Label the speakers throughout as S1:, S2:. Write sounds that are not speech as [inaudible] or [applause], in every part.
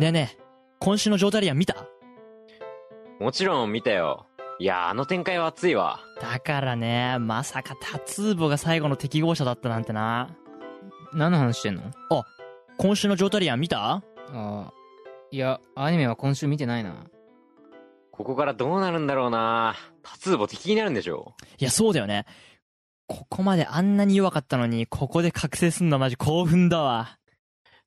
S1: ねえねえ、今週のジョータリアン見た？
S2: もちろん見たよ。いや、あの展開は熱いわ。
S1: だからね、まさかタツーボが最後の適合者だったなんてな。
S3: 何の話してんの？
S1: 今週のジョータリアン見た？
S3: ああ。いや、アニメは今週見てないな。
S2: ここからどうなるんだろうなタツーボ敵になるんでしょ
S1: いや、そうだよね。ここまであんなに弱かったのに、ここで覚醒すんのマジ興奮だわ。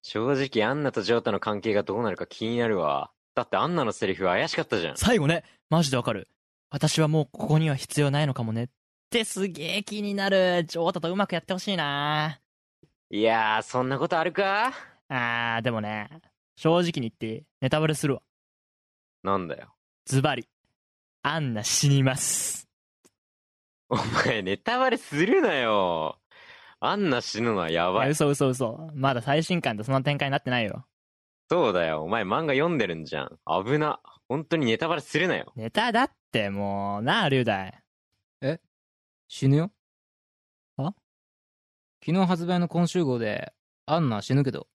S2: 正直アンナとジョータの関係がどうなるか気になるわ。だってアンナのセリフ怪しかったじゃん。
S1: 最後ね、マジでわかる。私はもうここには必要ないのかもね。ってすげえ気になる。ジョータとうまくやってほしいない
S2: やー、そんなことあるか？
S1: あー、でもね、正直に言ってネタバレするわ。
S2: なんだよ。
S1: ズバリ。アンナ死にます。
S2: お前ネタバレするなよ。アンナ死ぬのはや
S1: い
S2: ばい。
S1: や嘘嘘嘘。まだ最新刊でその展開になってないよ。
S2: そうだよ。お前漫画読んでるんじゃん。危な。本当にネタバレするなよ。
S1: ネタだってもう、なあ、龍大。
S3: 死ぬよ？
S1: あ
S3: 昨日発売の今週号で、アンナ死ぬけど。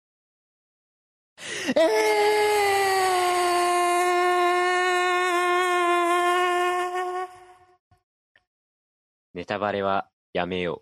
S2: ネタバレはやめよ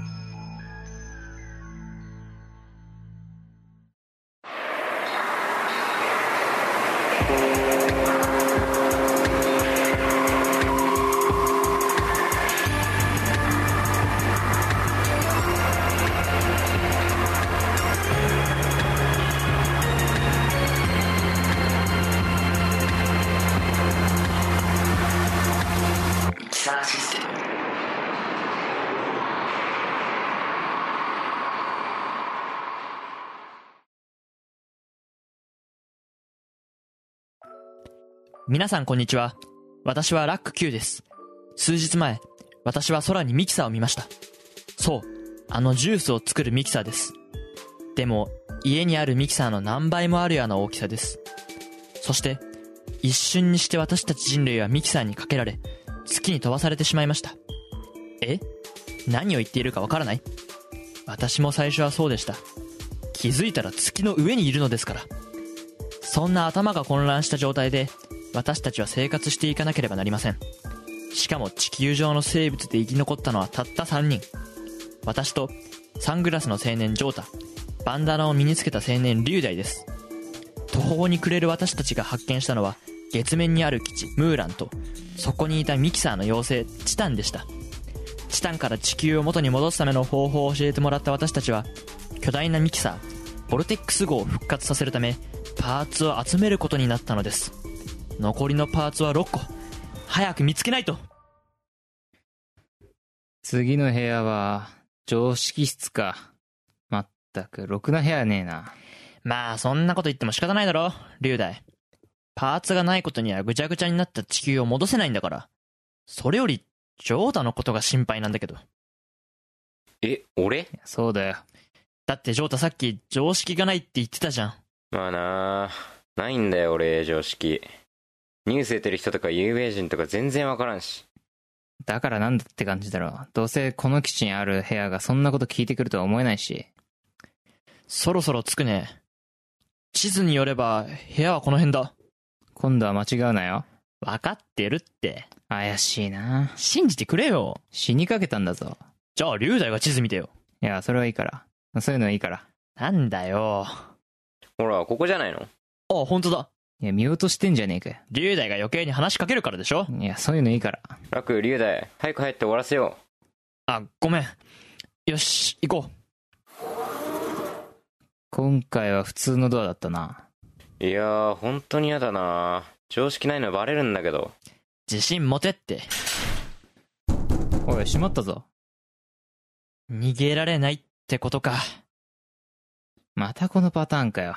S1: 皆さんこんにちは。私はラック Q です。数日前、私は空にミキサーを見ました。そう、あのジュースを作るミキサーです。でも、家にあるミキサーの何倍もあるような大きさです。そして、一瞬にして私たち人類はミキサーにかけられ、月に飛ばされてしまいました。え？何を言っているかわからない？私も最初はそうでした。気づいたら月の上にいるのですから。そんな頭が混乱した状態で、私たちは生活していかなければなりません。しかも地球上の生物で生き残ったのはたった3人。私と、サングラスの青年ジョータ、バンダナを身につけた青年リュウダイです。途方に暮れる私たちが発見したのは、月面にある基地、ムーランと、そこにいたミキサーの妖精、チタンでした。チタンから地球を元に戻すための方法を教えてもらった私たちは、巨大なミキサー、ボルテックス号を復活させるため、パーツを集めることになったのです。残りのパーツは6個。早く見つけないと
S3: 次の部屋は、常識室か。まったく、ろくな部屋ねえな。
S1: まあ、そんなこと言っても仕方ないだろ、龍大。パーツがないことにはぐちゃぐちゃになった地球を戻せないんだから。それより、ジョータのことが心配なんだけど。
S2: え、俺？
S3: そうだよ。
S1: だってジョータさっき常識がないって言ってたじゃん。
S2: まあなあ、ないんだよ俺、常識。ニュース出てる人とか有名人とか全然わからんし。
S3: だからなんだって感じだろ。どうせこの基地にある部屋がそんなこと聞いてくるとは思えないし。
S1: そろそろ着くね。地図によれば、部屋はこの辺だ。
S3: 今度は間違うなよ。
S1: わかってるって。
S3: 怪しいな。
S1: 信じてくれよ。
S3: 死にかけたんだぞ。
S1: じゃあ、龍大が地図見てよ。
S3: いや、それはいいから。そういうのはいいから。
S1: なんだよ。
S2: ほら、ここじゃないの？
S1: あ、本当だ。
S3: いや、見落としてんじゃねえかよ。
S1: 龍大が余計に話しかけるからでしょ？
S3: いや、そういうのいいから。
S2: 楽、龍大、早く入って終わらせよ
S1: あ、ごめん。よし、行こ
S3: 今回は普通のドアだったな。
S2: う。いやー、本当に嫌だな常識ないのバレるんだけど。
S1: う。自信持てって。
S3: おい、閉まったぞ。
S1: 逃げられないってことか。
S3: またこのパターンかよ。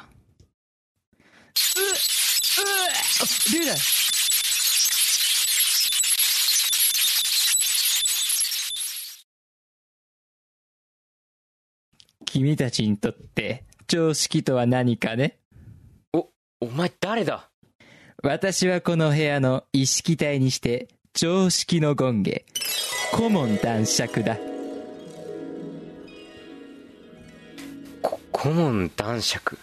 S1: 龍だ
S3: 君たちにとって常識とは何かね？
S2: お前誰だ？
S3: 私はこの部屋の意識体にして常識の権下顧問男爵だ。
S2: こ顧問男爵。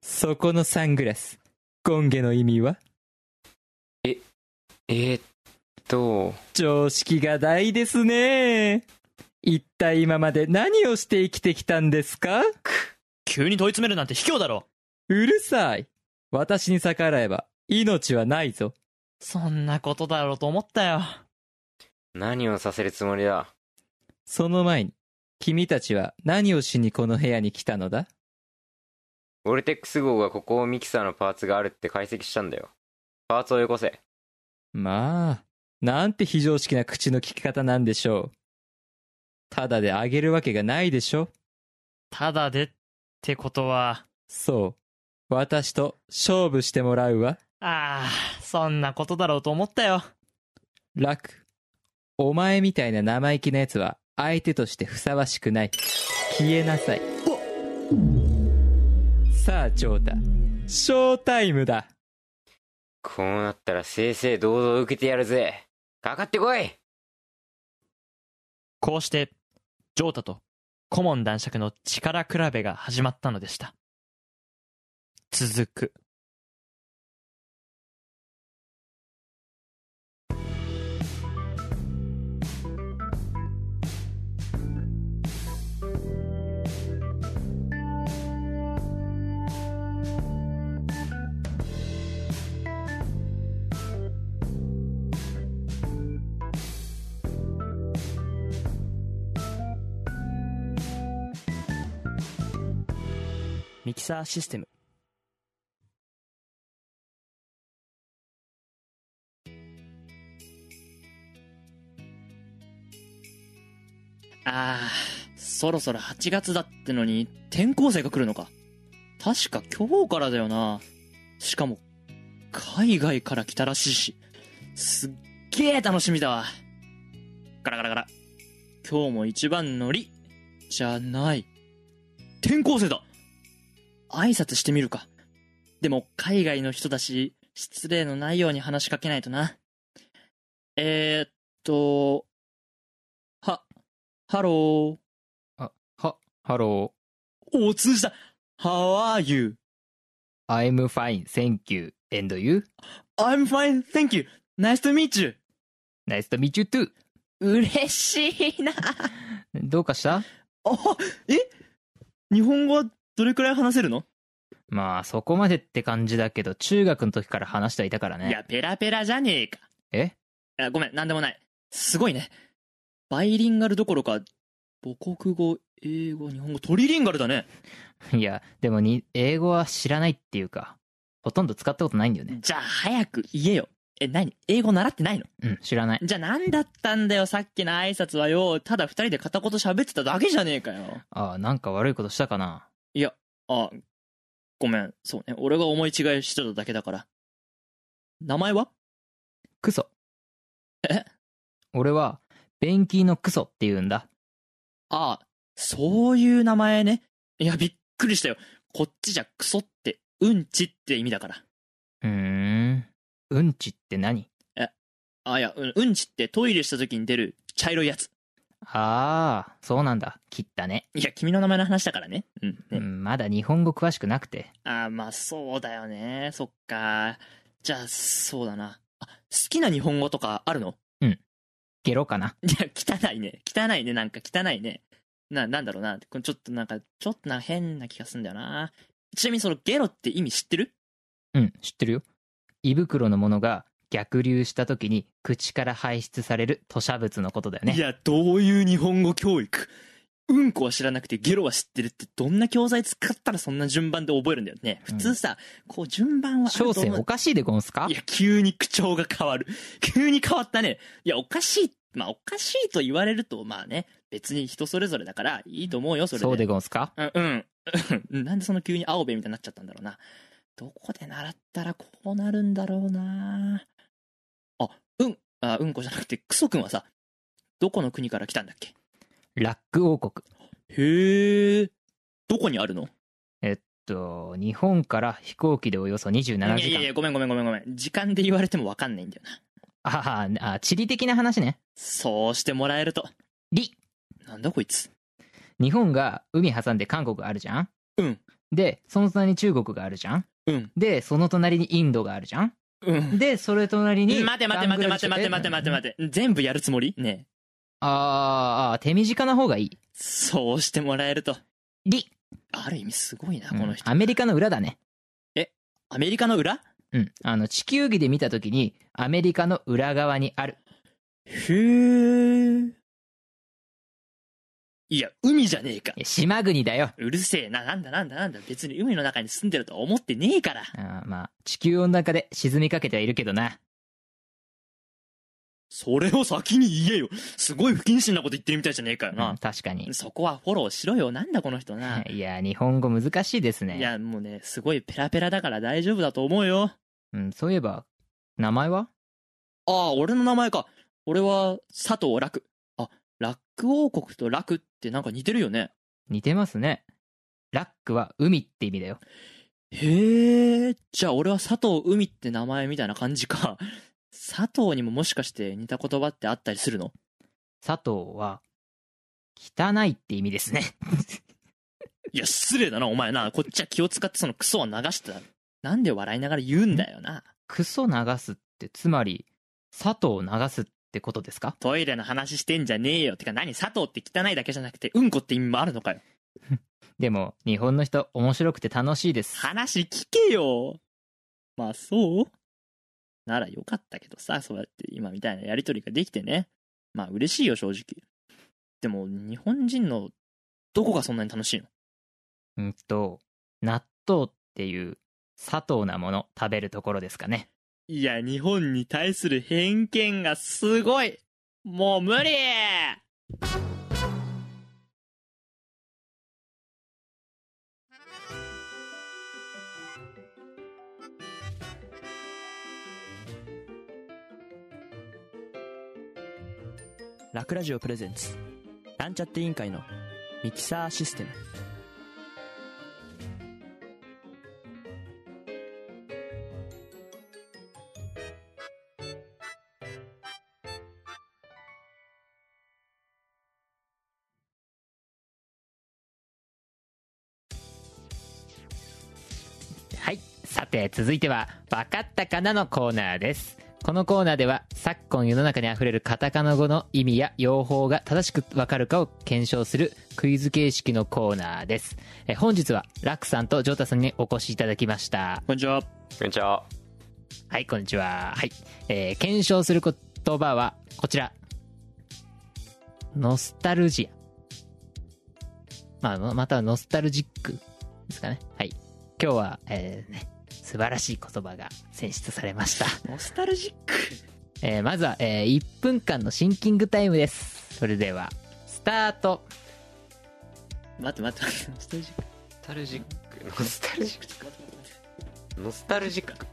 S3: そこのサングラス権下の意味は？
S2: えー、っと。
S3: 常識が大ですね。一体今まで何をして生きてきたんですか？
S1: 急に問い詰めるなんて卑怯だろ。
S3: うるさい。私に逆らえば命はないぞ。
S1: そんなことだろうと思ったよ。
S2: 何をさせるつもりだ？
S3: その前に君たちは何をしにこの部屋に来たのだ？
S2: ボルテックス号がここをミキサーのパーツがあるって解析したんだよ。パーツをよこせ
S3: まあなんて非常識な口の利き方なんでしょう。ただであげるわけがないでしょ。
S1: ただでってことは。
S3: そう。私と勝負してもらうわ。
S1: ああそんなことだろうと思ったよ。
S3: ラクお前みたいな生意気な奴は相手としてふさわしくない。消えなさい。さあジョータ。ショータイムだ
S2: こうなったら正々堂々受けてやるぜ。かかってこい。
S1: こうしてジョータと顧問男爵の力比べが始まったのでした。続く。ミキサーシステムああ、そろそろ8月だってのに転校生が来るのか。確か今日からだよな。しかも、海外から来たらしいし。すっげえ楽しみだわ。ガラガラガラ。今日も一番乗り。じゃない。転校生だ挨拶してみるか。でも海外の人だし、失礼のないように話しかけないとな。えー、っと、は、 Hello。
S3: あはハロ
S1: お、通じた !How are you?
S3: ー I'm fine thank you and you
S1: I'm fine, thank you. Nice to meet you.
S3: Nice to meet you too
S1: 嬉しいな。
S3: どうかした
S1: あ、え日本語はどれくらい話せるの、
S3: まあそこまでって感じだけど中学の時から話してはいたからね
S1: いや、ペラペラじゃねえか。
S3: え？
S1: あごめん、なんでもない。すごいね。バイリンガルどころか、母国語、英語、日本語、トリリンガルだね。
S3: いやでもに英語は知らないっていうかほとんど使ったことないんだよね
S1: じゃあ早く言えよ。え、何？英語習ってないの？
S3: うん知らない
S1: じゃあなんだったんだよ、さっきの挨拶はよ。ただ二人で片言喋ってただけじゃねえかよ。
S3: ああなんか悪いことしたかない
S1: や、あ、ごめん、そうね。俺が思い違いしてただけだから。名前は？
S3: クソ
S1: え？
S3: 俺はベンキーのクソって言うんだ
S1: ああ、そういう名前ね。いや、びっくりしたよ。こっちじゃクソって、うんちって意味だから。
S3: うーんうんちって何？
S1: あ、いや、うんうんちってトイレした時に出る茶色いやつ。
S3: ああそうなんだ切ったね
S1: いや、君の名前の話だからね。うん。ね
S3: うんまだ日本語詳しくなくて
S1: あ、まあ、そうだよね。そっか。じゃあ、そうだな。あ、好きな日本語とかあるの？
S3: ゲロかない
S1: や、汚いね。汚いね。なんか汚いね。な、なんだろうな。これちょっとなんか、ちょっとな変な気がすんだよな。ちなみにそのゲロって意味知ってる？
S3: うん知ってるよ胃袋のものが逆流した時に口から排出される吐砂物のことだよね
S1: いや、どういう日本語教育？うんこは知らなくてゲロは知ってるってどんな教材使ったらそんな順番で覚えるんだよね。普通さ、こう順番はあると思う
S3: 小生おかしいでゴンスか？
S1: いや、急に口調が変わる。[laughs] 急に変わったね。いや、おかしい。まあ、おかしいと言われると、まあね、別に人それぞれだから、いいと思うよ、それで。
S3: そうでゴンスか？
S1: うん、うん。[laughs] なんでその急に青べみたいになっちゃったんだろうな。どこで習ったらこうなるんだろうなあ、うんこじゃなくて、クソくんはさ、どこの国から来たんだっけ？
S3: ラック王国。
S1: へえ。どこにあるの？
S3: えっと、日本から飛行機でおよそ27時間。
S1: いやいやごめんごめんごめんごめん。時間で言われてもわかんないんだよな。
S3: ああ、あ地理的な話ね。
S1: そうしてもらえると。
S3: り。
S1: なんだこいつ。
S3: 日本が海挟んで韓国があるじゃん？
S1: うん。
S3: で、その隣に中国があるじゃん？
S1: うん。
S3: で、その隣にインドがあるじゃん？
S1: うん。
S3: で、それ隣に。
S1: 待て待て待て待て待て待て待て待て。全部やるつもり？ねえ
S3: あーあー、手短な方がいい。
S1: そうしてもらえると。
S3: り。
S1: ある意味すごいな、
S3: うん
S1: この人。
S3: アメリカの裏だね。
S1: アメリカの裏？
S3: うん。あの、地球儀で見たときに、アメリカの裏側にある。
S1: へえ。いや、海じゃねえか
S3: い。や島国だよ。
S1: うるせえな、なんだなんだなんだ。別に海の中に住んでるとは思ってねえから。
S3: あーまあ、地球温暖化で沈みかけてはいるけどな。
S1: それを先に言えよ。すごい不謹慎なこと言ってるみたいじゃねえかよ
S3: うん
S1: な。
S3: 確かに。
S1: そこはフォローしろよ。なんだこの人な。
S3: いや、日本語難しいですね。
S1: いや、もうね、すごいペラペラだから大丈夫だと思うよ。
S3: うん、そういえば、名前は？
S1: ああ、俺の名前か。俺は佐藤楽。王国と楽ってなんか似てるよね。
S3: 似てますね。ラックは海って意味だよ。
S1: へえ、じゃあ俺は佐藤海って名前みたいな感じか。佐藤にももしかして似た言葉ってあったりするの？
S3: 佐藤は、汚いって意味ですね。[laughs]
S1: いや、失礼だな、お前な。こっちは気を使ってそのクソは流した。なんで笑いながら言うんだよな。
S3: クソ流すって、つまり、佐藤を流すってことですか？
S1: トイレの話してんじゃねえよ。てか何？佐藤って汚いだけじゃなくて、うんこって意味もあるのかよ。[laughs]
S3: でも、日本の人、面白くて楽しいです。
S1: 話聞けよ。まあそう？ならよかったけどさ、そうやって今みたいなやりとりができてね。まあ嬉しいよ、正直。でも、日本人のどこがそんなに楽しいの？
S3: うんと、納豆っていう、佐藤なもの食べるところですかね。
S1: いや、日本に対する偏見がすごい。もう無理。
S4: ラクラジオプレゼンツ。なんちゃって委員会のミキサーシステム。
S3: て、続いては、わかったかなのコーナーです。このコーナーでは、昨今世の中に溢れるカタカナ語の意味や用法が正しくわかるかを検証するクイズ形式のコーナーです。え本日は、ラックさんとジョータさんにお越しいただきました。
S1: こんにちは。
S2: こんにちは。
S3: はい、こんにちは。はい。えー検証する言葉は、こちら。ノスタルジア。まあ、ままたはノスタルジックですかね。はい。今日は、えーね、素晴らしい言葉が選出されました。
S1: ノスタルジック。[laughs]
S3: えーまずは、えー1分間のシンキングタイムです。それでは、スタート。
S1: 待って待って待って、ノスタルジック。
S2: ノスタルジック。ノスタルジック。ノスタルジック。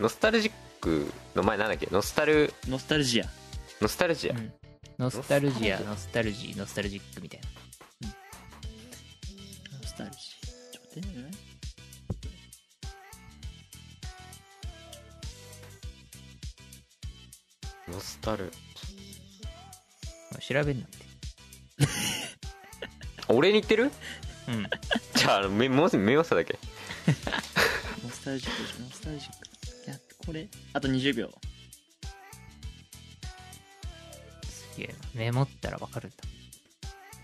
S2: ノスタルジックの前なんだっけ？ノスタル、
S1: ノスタルジア。
S2: ノスタルジア。
S3: うんノスタルジア、
S2: ノ
S3: ノスタルジー、ノスタルジックみたいな。
S1: スタル。
S3: 調べんなって。
S2: 俺に言ってる？
S3: うん。
S2: じゃあ、めもう目さだけ。
S1: ノスタルジックでしょ、ノスタルジック。いや、これ、あと20秒。
S3: すげえな。メモったらわかるんだ。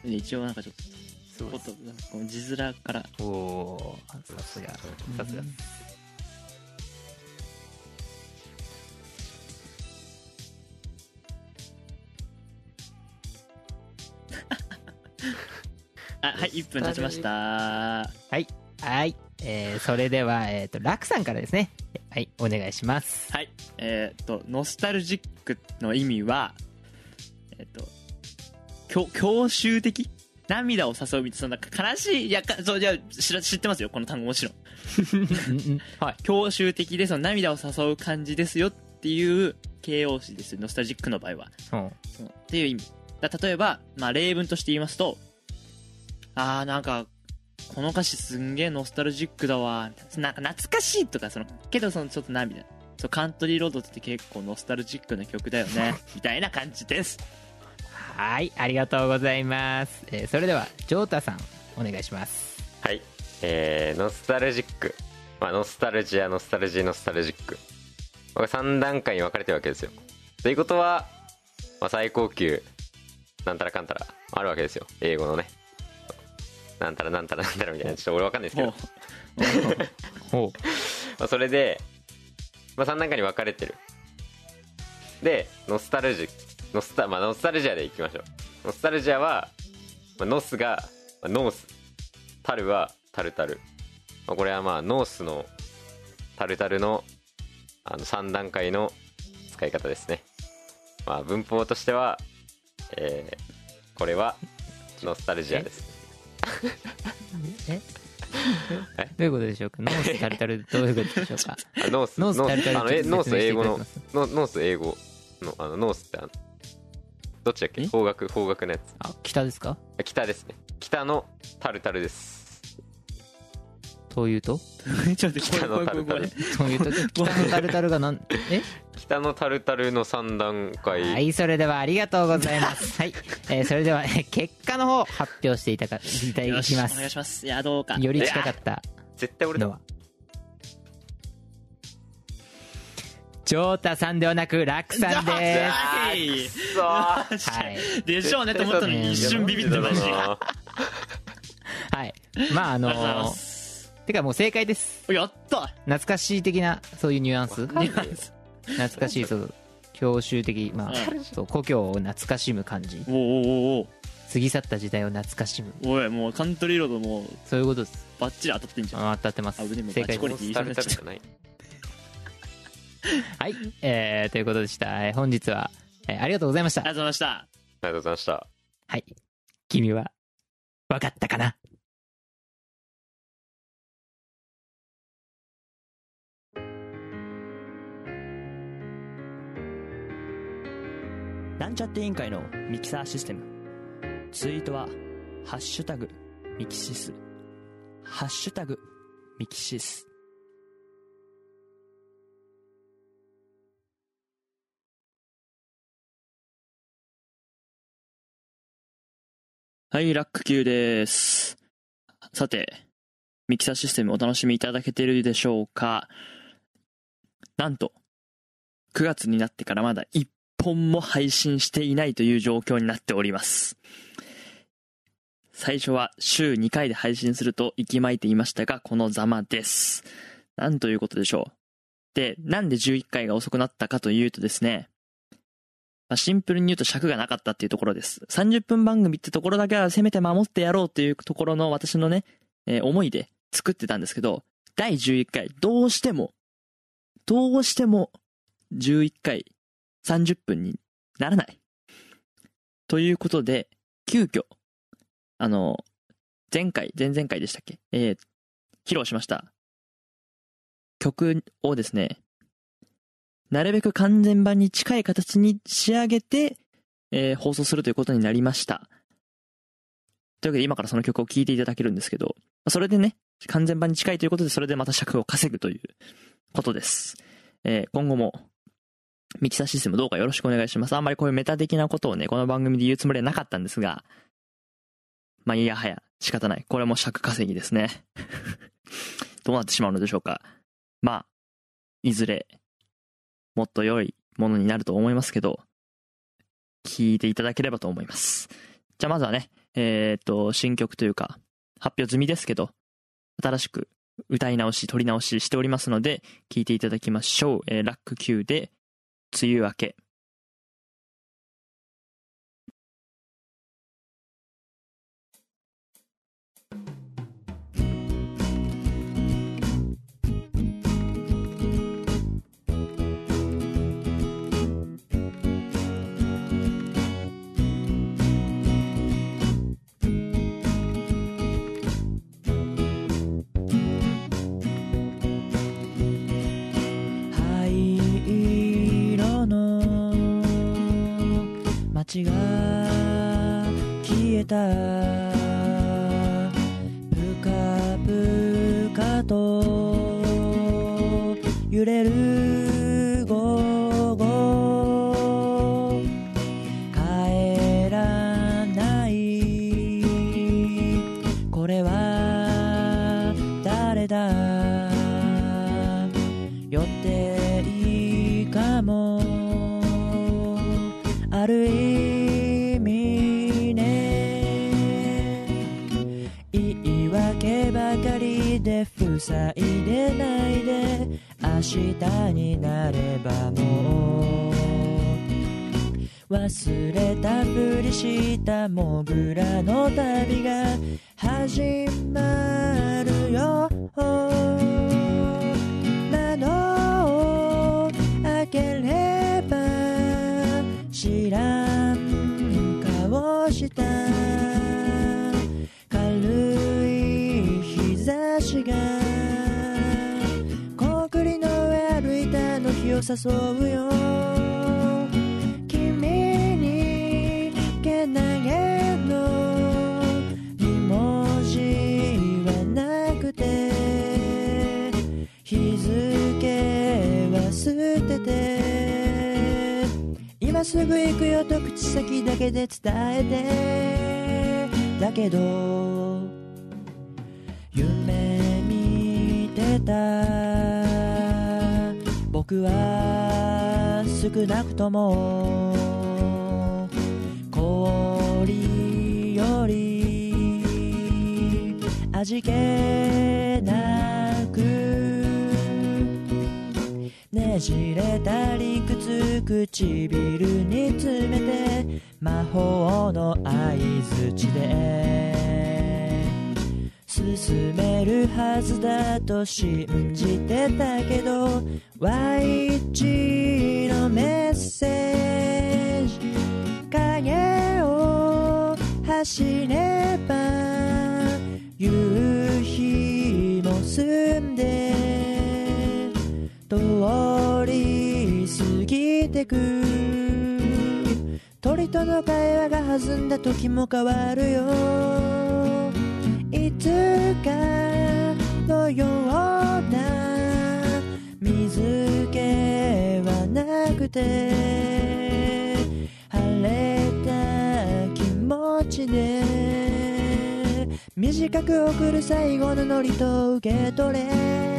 S1: で一応なんかちょっと、。なんかこの字面から。
S3: おおーさすが。さすが。
S1: はい、1分経ちました。
S3: はい。はい。えー、それでは、えっ、と、ラクさんからですね。はい、お願いします。
S1: はい。えーっと、ノスタルジックの意味は、えーっと、郷郷愁的？涙を誘うみたいな悲しいいやかそうじゃ知ら知ってますよこの単語もちろん
S3: はい
S1: 教習的でその涙を誘う感じですよっていう形容詞ですよノスタルジックの場合は
S3: うん
S1: っていう意味だ例えば、まあ、例文として言いますとあーなんかこの歌詞すんげえノスタルジックだわ。なんか懐かしいとかそのけどそのちょっと涙そうカントリーロードって結構ノスタルジックな曲だよね。[laughs] みたいな感じです。
S3: はいありがとうございます、えーそれではジョータさんお願いします。
S2: はい。えー、ノスタルジック、まあ、ノスタルジアノスタルジーノスタルジック。これ3段階に分かれてるわけですよ。ということは、まあ、最高級なんたらかんたらあるわけですよ。英語のねなんたらなんたらなんたらみたいなちょっと俺分かんないですけど。
S3: ほ [laughs]
S2: まあ、それで、まあ、3段階に分かれてる。でノスタルジノスタ,、まあ、ノスタルジアでいきましょう。ノスタルジアは、まあ、ノスが、まあノース。タルはタルタル、まあ、これはまあノースのタルタルのあの3段階の使い方ですね、まあ、文法としては、えーこれはノスタルジアです [laughs]
S3: え？[laughs]
S2: え？
S3: どういうことでしょうか？ノースタルタルどういうことでしょうか？
S2: あノース
S3: ノースタルタル
S2: あのえノース英語のノノース英語のあのノースってあのどっちだっけ？
S1: え？
S2: 方角方角のやつ。
S3: あ北ですか？
S2: あ北ですね。北のタルタルです
S3: というと？[laughs]
S1: ちょっと
S2: 北のタルタル。
S3: というと？[laughs] 北のタルタルがなん？え？
S2: 北のタルタルの3段階、
S3: はいそれではありがとうございます。はい、[laughs] えーそれではえー結果の方発表していたかいただ
S1: よし
S3: きま
S1: お願い
S3: す。
S1: しますいやどうか。
S3: より近かった
S2: 絶対俺だ。
S3: のは？ジョータさんではなくラクさんです。
S1: はい
S2: くそー
S3: はい。
S1: でしょうねと思ったのに一瞬ビビってました
S3: はい。まああのー
S1: す
S3: てかもう正解です。
S1: やった。
S3: 懐かしい的なそういうニュアンス。
S2: わかんない。
S3: 懐かしいそう郷愁的まあそう故郷を懐かしむ感じ。
S1: おおおお
S3: 過ぎ去った時代を懐かしむ。
S1: おおいもうカントリーロードもう
S3: そういうことです。
S1: バッチリ当たってんじゃん。
S3: あ当たってます。
S1: あ腕も
S3: 正解です。
S2: ノスタルタルじゃない。[laughs]
S3: はい、えー、ということでした、えー本日は、えーありがとうございました。
S1: ありがとうございました。
S2: ありがとうございました。
S3: はい。君は分かったかな？
S4: なんちゃって委員会のミキサーシステム。ツイートは「ハッシュタグミキシス」「ハッシュタグミキシス」
S1: はいラック Q です。さてミキサーシステムお楽しみいただけてるでしょうか？なんと9月になってからまだ1本も配信していないという状況になっております。最初は週2回で配信すると息巻いていましたがこのざまです。なんということでしょう。でなんで11回が遅くなったかというとですねまあシンプルに言うと尺がなかったっていうところです。30分番組ってところだけはせめて守ってやろうというところの私のね、えー思いで作ってたんですけど、第11回、どうしても、どうしても11回30分にならない。ということで、急遽、あの、前回、前々回でしたっけ？えー披露しました。曲をですね、なるべく完全版に近い形に仕上げて、えー放送するということになりました。というわけで今からその曲を聴いていただけるんですけど、それでね、完全版に近いということで、それでまた尺を稼ぐということです。えー今後も、ミキサーシステムどうかよろしくお願いします。あんまりこういうメタ的なことをね、この番組で言うつもりはなかったんですが、まあ、いやはや、仕方ない。これも尺稼ぎですね。[laughs] どうなってしまうのでしょうか。まあ、いずれ、もっと良いものになると思いますけど、聞いていただければと思います。じゃあまずはね、えっ、と、新曲というか、発表済みですけど、新しく歌い直し、撮り直ししておりますので、聞いていただきましょう。えーラック Q で、梅雨明け。街が消えた。ぷかぷかと揺れる午後。帰らない。これは誰だ？日になればもう忘れたふりしたモグラの旅が始まるよ。誘うよ。君にけなげの2文字はなくて日付は捨てて今すぐ行くよと口先だけで伝えてだけどは少なくとも氷より味気なくねじれた理屈唇に詰めて魔法の相づちで進めるはずだと信じてたけど Y1 のメッセージ影を走れば夕日も澄んで通り過ぎてく。鳥との会話が弾んだ時も変わるよ。つかのような水気はなくて晴れた気持ちで短く送る最後のノリと受け取れ。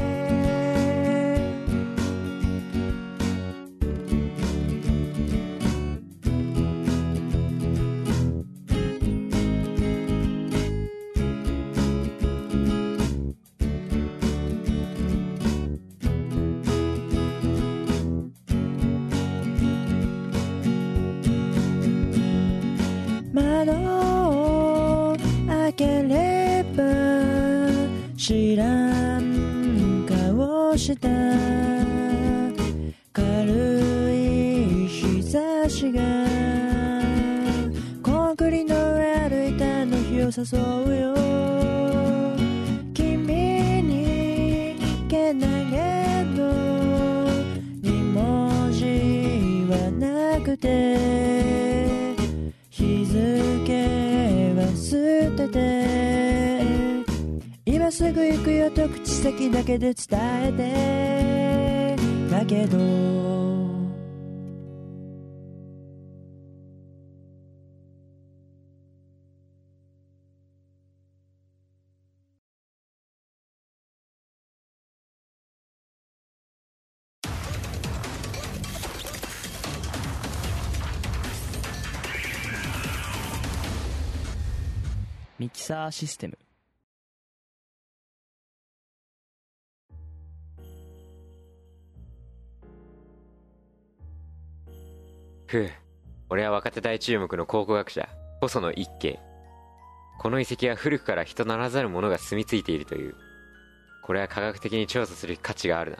S1: 誘うよ君にけなげの2文字はなくて日付は捨てて今すぐ行くよと口先だけで伝えてだけどミキサーシステム。
S2: ふう。俺は若手大注目の考古学者細野一慶。この遺跡は古くから人ならざる者が住み着いているという。これは科学的に調査する価値がある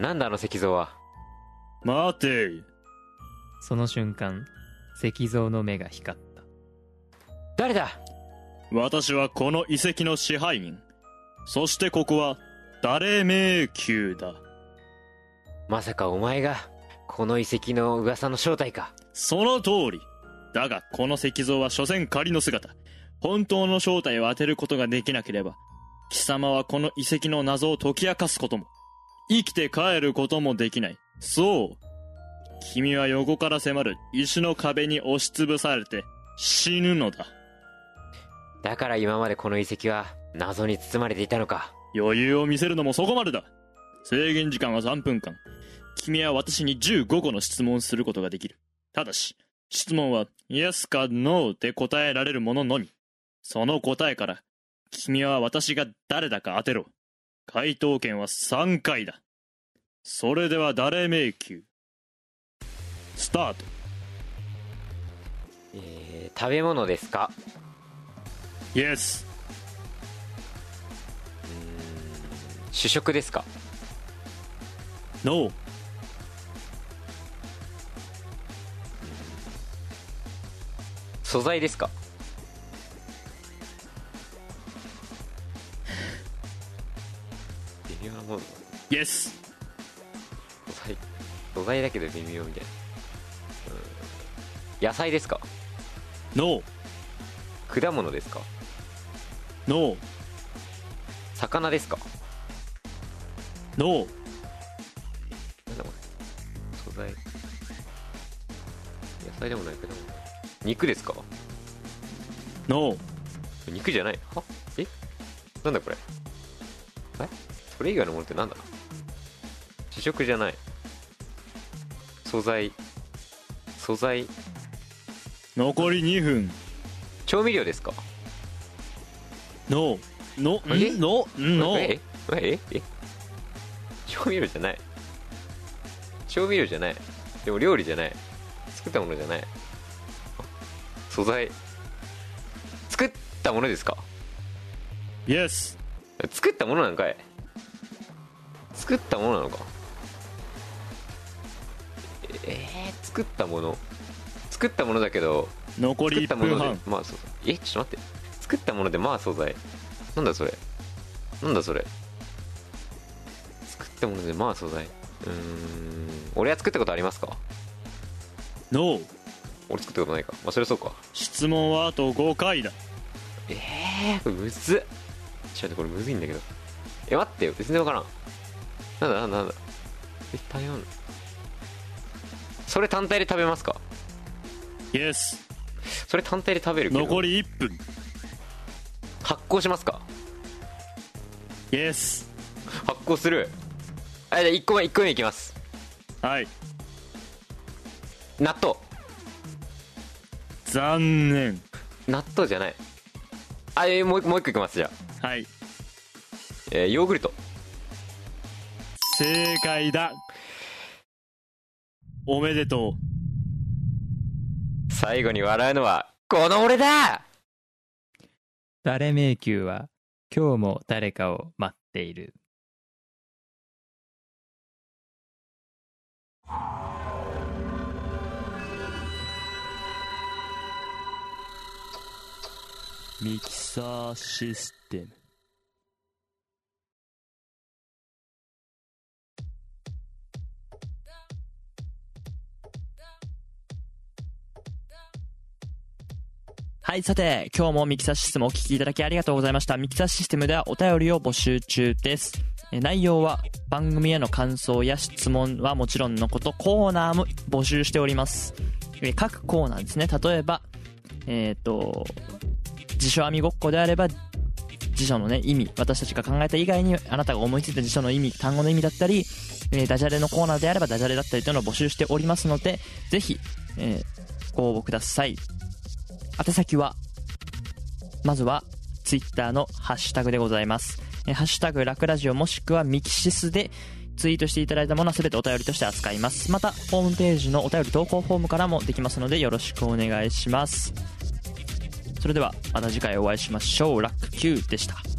S2: な。なんだあの石像は？
S5: 待て。
S3: その瞬間石像の目が光った。
S2: 誰だ？
S5: 私はこの遺跡の支配人。そしてここは誰迷宮だ。
S2: まさかお前がこの遺跡の噂の正体か。
S6: その通り。だがこの石像は所詮仮の姿。本当の正体を当てることができなければ貴様はこの遺跡の謎を解き明かすことも。生きて帰ることもできない。そう。君は横から迫る石の壁に押しつぶされて死ぬのだ
S2: だから今までこの遺跡は謎に包まれていたのか。
S6: 余裕を見せるのもそこまでだ。制限時間は3分間。君は私に15個の質問をすることができる。ただし質問は Yes か No で答えられるもののみ。その答えから君は私が誰だか当てろ。回答権は3回だ。それでは誰迷宮？スタート。
S2: えー、食べ物ですか？
S6: Yes.
S2: 主食ですか
S6: ？No.
S2: 素材ですか？微妙。なもの
S6: Yes.
S2: 素材。素材だけど微妙みたいな。うん。野菜ですか
S6: ？No.
S2: 果物ですか？
S6: No
S2: 魚ですか
S6: ？No
S2: なんだこれ。素材。野菜でもない果物肉ですか
S6: ？No
S2: 肉じゃない。は？え？なんだこれ？え？それ以外のものってなんだ？主食じゃない。素材。素材。
S6: 残り2分。
S2: 調味料ですか？
S6: No No No No
S2: ええ？え？え？調味料じゃない。調味料じゃない。でも料理じゃない。作ったものじゃない。あ素材。作ったものですか
S6: ？Yes
S2: 作ったものなんかい。作ったものなのか？えー、作ったもの。作ったものだけど。
S6: 残り1
S2: 作ったもので。
S6: 分半
S2: まあそう。え？ちょっと待って作ったものでまあ素材。なんだそれ。なんだそれ。作ったものでまあ素材。うーん。俺は作ったことありますか
S6: ？No
S2: 俺作ったことないか。まあそれそうか。
S6: 質問はあと5回だ。
S2: えー、これむずっ。ちょっとこれむずいんだけど。え待ってよ。全然わからん。なんだなんだなんだ。え食べ物それ単体で食べますか
S6: ？Yes
S2: それ単体で食べるけど。
S6: 残り1分
S2: 発酵しますか
S6: ？Yes
S2: 発酵する？あじゃあ1個目1個目いきます。
S6: はい。
S2: 納豆。
S6: 残念。
S2: 納豆じゃない。あえーもうもう一個いきますじゃあ、
S6: はい。
S2: えーヨーグルト。
S6: 正解だ。おめでと
S2: 最後に笑うのはこの俺だ
S3: 誰迷宮は今日も誰かを待っている。
S1: ミキサーシステムはい、さて、今日もミキサーシステムをお聞きいただきありがとうございました。ミキサーシステムではお便りを募集中です。内容は番組への感想や質問はもちろんのこと、コーナーも募集しております。各コーナーですね。例えば、えっ、と、辞書編みごっこであれば辞書のね意味私たちが考えた以外にあなたが思いついた辞書の意味単語の意味だったり、えーダジャレのコーナーであればダジャレだったりというのを募集しておりますのでぜひ、えーご応募ください宛先はまずはツイッターのハッシュタグでございます、えハッシュタグラクラジオもしくはミキシスでツイートしていただいたものは全てお便りとして扱います。またホームページのお便り投稿フォームからもできますのでよろしくお願いします。それではまた次回お会いしましょう。ラック Q でした。